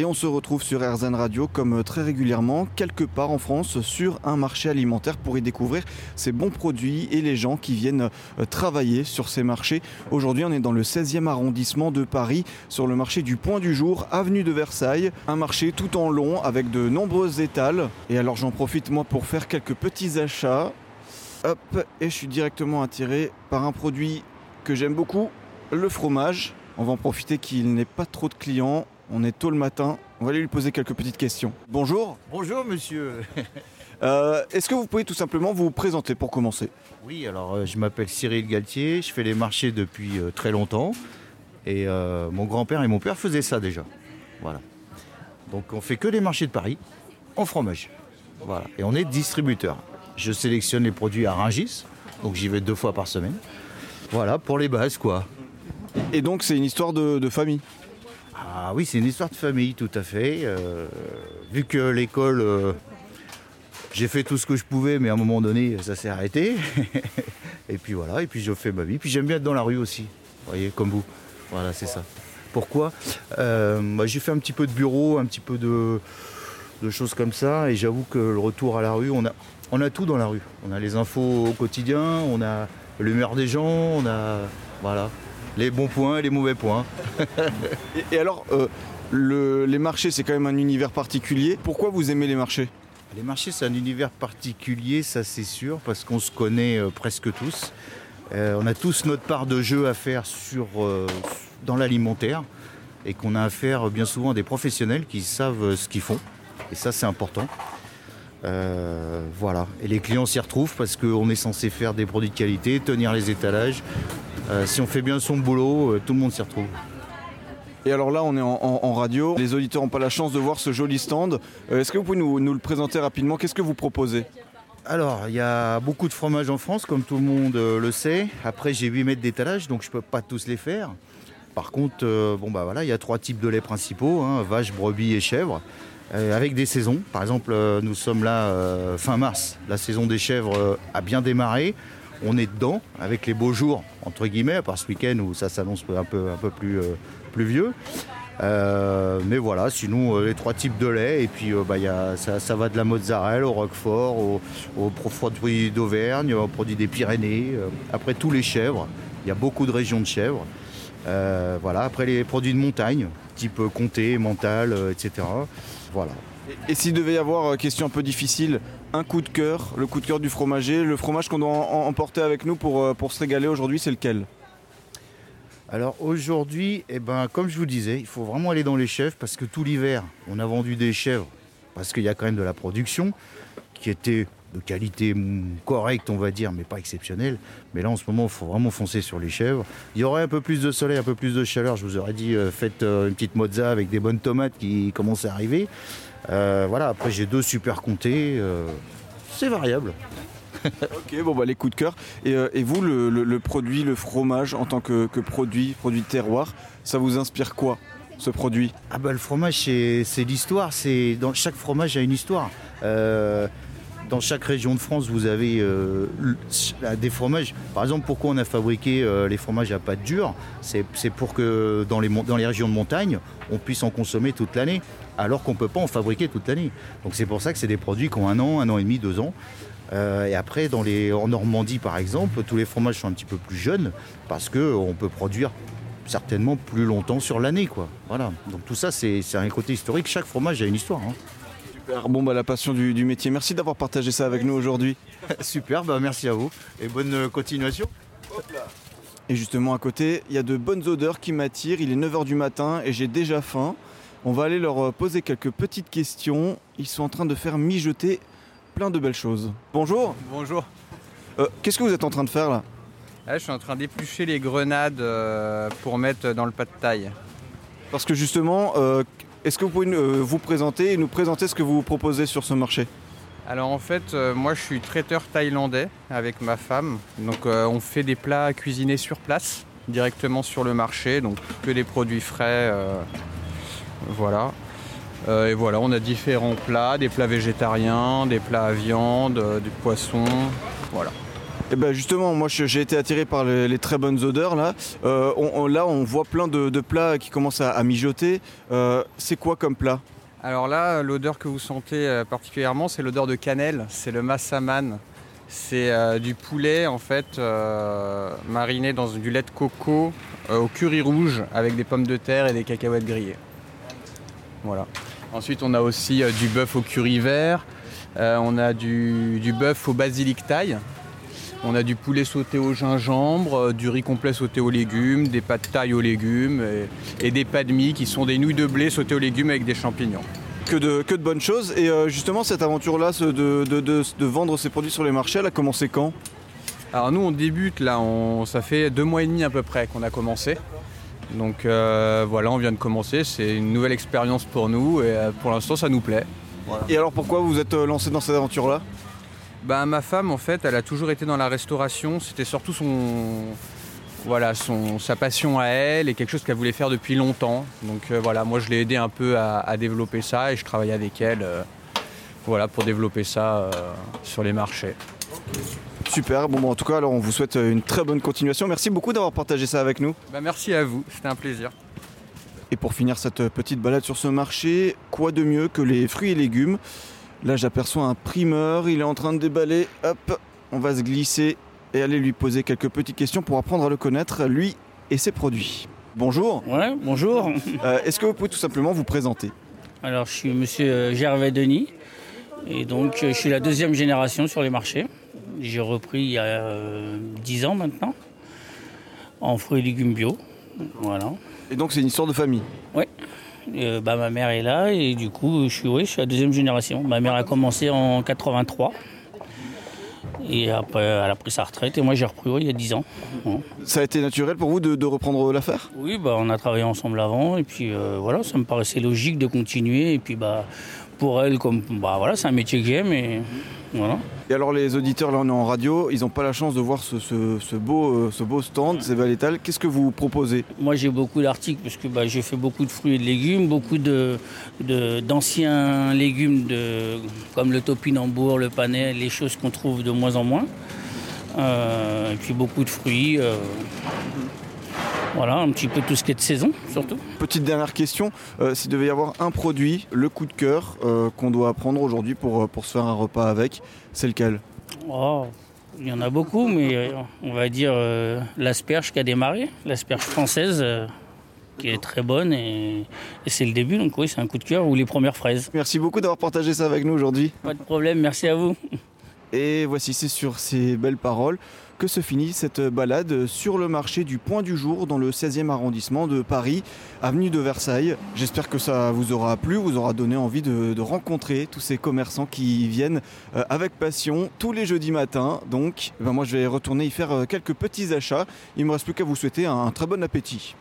Et on se retrouve sur RZN Radio comme très régulièrement, quelque part en France, sur un marché alimentaire pour y découvrir ces bons produits et les gens qui viennent euh, travailler sur ces marchés. Aujourd'hui, on est dans le 16e arrondissement de Paris, sur le marché du Point du Jour, avenue de Versailles. Un marché tout en long avec de nombreuses étals. Et alors j'en profite moi pour faire quelques petits achats. Hop, et je suis directement attiré par un produit que j'aime beaucoup, le fromage. On va en profiter qu'il n'ait pas trop de clients. On est tôt le matin. On va aller lui poser quelques petites questions. Bonjour. Bonjour monsieur. Euh, Est-ce que vous pouvez tout simplement vous présenter pour commencer? Oui, alors euh, je m'appelle Cyril Galtier, je fais les marchés depuis euh, très longtemps. Et mon grand-père et mon père faisaient ça déjà. Voilà. Donc on fait que les marchés de Paris en fromage. Voilà. Et on est distributeur. Je sélectionne les produits à Rungis, donc j'y vais deux fois par semaine. Voilà, pour les bases quoi. Et donc c'est une histoire de, de famille? Ah oui, c'est une histoire de famille, tout à fait. Euh, vu que l'école, euh, j'ai fait tout ce que je pouvais, mais à un moment donné, ça s'est arrêté. et puis voilà, et puis je fais ma vie. Puis j'aime bien être dans la rue aussi, voyez, comme vous. Voilà, c'est ça. Pourquoi? Euh, bah, J'ai fait un petit peu de bureau, un petit peu de, de choses comme ça, et j'avoue que le retour à la rue, on a, on a tout dans la rue. On a les infos au quotidien, on a l'humeur des gens, on a voilà, les bons points et les mauvais points. Et, et alors, euh, le- les marchés, c'est quand même un univers particulier. Pourquoi vous aimez les marchés? Les marchés, c'est un univers particulier, ça c'est sûr, parce qu'on se connaît euh, presque tous. Euh, on a tous notre part de jeu à faire sur, dans l'alimentaire et qu'on a affaire bien souvent à des professionnels qui savent ce qu'ils font. Et ça, c'est important. Euh, voilà. Et les clients s'y retrouvent parce qu'on est censé faire des produits de qualité, tenir les étalages. Euh, si on fait bien son boulot, euh, tout le monde s'y retrouve. Et alors là, on est en, en- en radio. Les auditeurs n'ont pas la chance de voir ce joli stand. Euh, Est-ce que vous pouvez nous, nous le présenter rapidement? Qu'est-ce que vous proposez? Alors, il y a beaucoup de fromages en France, comme tout le monde le sait. Après, j'ai 8 mètres d'étalage, donc je ne peux pas tous les faire. Par contre, euh, bon bah voilà, il y a trois types de laits principaux hein, vache, brebis et chèvre, euh, avec des saisons. Par exemple, euh, nous sommes là euh, fin mars. La saison des chèvres euh, a bien démarré. On est dedans avec les beaux jours entre guillemets, à part ce week-end où ça s'annonce un peu plus euh, pluvieux. Euh, mais voilà, sinon euh, les trois types de lait et puis euh, bah, y ça, va de la mozzarella au roquefort, au- produits d'Auvergne, aux produits des Pyrénées. euh, après tous les chèvres, il y a beaucoup de régions de chèvres. Voilà, après les produits de montagne, type comté, mental, etc. Voilà. Et, s'il devait y avoir, question un peu difficile, un coup de cœur, le coup de cœur du fromager, le fromage qu'on doit emporter avec nous pour, euh, pour se régaler aujourd'hui, c'est lequel? Alors aujourd'hui, eh ben, comme je vous disais, il faut vraiment aller dans les chèvres parce que tout l'hiver, on a vendu des chèvres parce qu'il y a quand même de la production qui était de qualité correcte, on va dire, mais pas exceptionnelle. Mais là, en ce moment, il faut vraiment foncer sur les chèvres. Il y aurait un peu plus de soleil, un peu plus de chaleur. Je vous aurais dit, euh, faites euh, une petite mozza avec des bonnes tomates qui commencent à arriver. Euh, voilà, après, j'ai deux super comtés. c'est variable. Ok, bon bah les coups de cœur. Et, et vous, le, le- le produit, le fromage en tant que, que produit, produit de terroir, ça vous inspire quoi, ce produit? Ah bah le fromage c'est c'est l'histoire, c'est dans chaque fromage a une histoire. Euh, dans chaque région de France, vous avez euh, des fromages. Par exemple, pourquoi on a fabriqué euh, les fromages à pâte dure? C'est pour que dans les, régions de montagne, on puisse en consommer toute l'année, alors qu'on ne peut pas en fabriquer toute l'année. Donc c'est pour ça que c'est des produits qui ont un an, un an et demi, deux ans. Euh, et après, en Normandie, par exemple, tous les fromages sont un petit peu plus jeunes parce qu'on peut produire certainement plus longtemps sur l'année. Voilà. Donc tout ça, c'est c'est un côté historique. Chaque fromage a une histoire. hein. Super, bon bah la passion du, du métier. Merci d'avoir partagé ça avec nous aujourd'hui. Super, bah merci à vous et bonne euh, continuation. Et justement à côté, il y a de bonnes odeurs qui m'attirent. Il est 9h du matin et j'ai déjà faim. On va aller leur euh, poser quelques petites questions. Ils sont en train de faire mijoter plein de belles choses. Bonjour, Bonjour. Euh, qu'est-ce que vous êtes en train de faire là? Là, je suis en train d'éplucher les grenades euh, pour mettre dans le pas de taille. Parce que justement, euh, est-ce que vous pouvez euh, vous présenter et nous présenter ce que vous proposez sur ce marché? Alors en fait, euh, moi je suis traiteur thaïlandais avec ma femme. Donc euh, on fait des plats cuisinés sur place, directement sur le marché, donc que des produits frais. voilà. Et voilà, on a différents plats, des plats végétariens, des plats à viande, du poisson. Voilà. Et ben justement, moi j'ai été attiré par les, très bonnes odeurs là. Euh, on, là, on voit plein de, plats qui commencent à, mijoter. Euh, c'est quoi comme plat? Alors là, l'odeur que vous sentez euh, particulièrement, c'est l'odeur de cannelle. C'est le massaman. C'est du poulet en fait mariné dans du lait de coco au curry rouge avec des pommes de terre et des cacahuètes grillées. Voilà. Ensuite, on a aussi du bœuf au curry vert. on a du, du bœuf au basilic thaï on a du poulet sauté au gingembre, euh, du riz complet sauté aux légumes, des pâtes taille aux légumes et, des des mie qui sont des nouilles de blé sautées aux légumes avec des champignons. Que de, que de bonnes choses. Et euh, justement, cette aventure-là de, de, vendre ces produits sur les marchés, elle a commencé quand? Alors nous, on débute là, ça fait deux mois et demi à peu près qu'on a commencé. Donc euh, voilà, on vient de commencer. C'est une nouvelle expérience pour nous et pour l'instant, ça nous plaît. Et alors pourquoi vous êtes lancé dans cette aventure-là? Bah, ma femme, en fait, elle a toujours été dans la restauration. C'était surtout son, voilà, son, sa passion à elle et quelque chose qu'elle voulait faire depuis longtemps. Donc euh, voilà, moi je l'ai aidé un peu à, développer ça et je travaille avec elle euh, voilà, pour développer ça euh, sur les marchés. Super, bon, en tout cas alors on vous souhaite une très bonne continuation. Merci beaucoup d'avoir partagé ça avec nous. Bah, merci à vous, c'était un plaisir. Et pour finir cette petite balade sur ce marché, quoi de mieux que les fruits et légumes? Là, j'aperçois un primeur, il est en train de déballer. Hop, on va se glisser et aller lui poser quelques petites questions pour apprendre à le connaître, lui et ses produits. Bonjour. Ouais, bonjour. Euh, est-ce que vous pouvez tout simplement vous présenter? Alors, je suis monsieur euh, Gervais Denis et donc euh, je suis la deuxième génération sur les marchés. J'ai repris il y a 10 ans maintenant en fruits et légumes bio. Voilà. Et donc, c'est une histoire de famille? Oui. Euh, bah, ma mère est là et du coup, je suis, oui, je suis la deuxième génération. Ma mère a commencé en 83. Et après, elle a pris sa retraite et moi j'ai repris il y a 10 ans. Ça a été naturel pour vous de, reprendre l'affaire? Oui, bah, on a travaillé ensemble avant et puis euh, voilà, ça me paraissait logique de continuer. Et puis bah, pour elle, comme bah, voilà, c'est un métier que j'aime et voilà. Et alors les auditeurs, là on est en radio, ils n'ont pas la chance de voir ce, beau, euh, ce beau stand, c'est Valétal. Qu'est-ce que vous proposez? Moi j'ai beaucoup d'articles parce que bah, j'ai fait beaucoup de fruits et de légumes, beaucoup de, d'anciens légumes de, comme le topinambour, le panais, les choses qu'on trouve de moins en moins. Euh, et puis beaucoup de fruits. Euh, voilà, un petit peu tout ce qui est de saison, surtout. Petite dernière question, euh, s'il devait y avoir un produit, le coup de cœur, euh, qu'on doit apprendre aujourd'hui pour, euh, pour se faire un repas avec, c'est lequel? Oh, Il y en a beaucoup, mais on va dire l'asperge qui a démarré, l'asperge française qui est très bonne et, et c'est le début, donc oui, c'est un coup de cœur ou les premières fraises. Merci beaucoup d'avoir partagé ça avec nous aujourd'hui. Pas de problème, merci à vous. Et voici, c'est sur ces belles paroles que se finit cette balade sur le marché du Point du Jour dans le 16e arrondissement de Paris, avenue de Versailles. J'espère que ça vous aura plu, vous aura donné envie de, rencontrer tous ces commerçants qui viennent euh, avec passion tous les jeudis matins. Donc, eh ben moi je vais retourner y faire euh, quelques petits achats. Il ne me reste plus qu'à vous souhaiter un très bon appétit.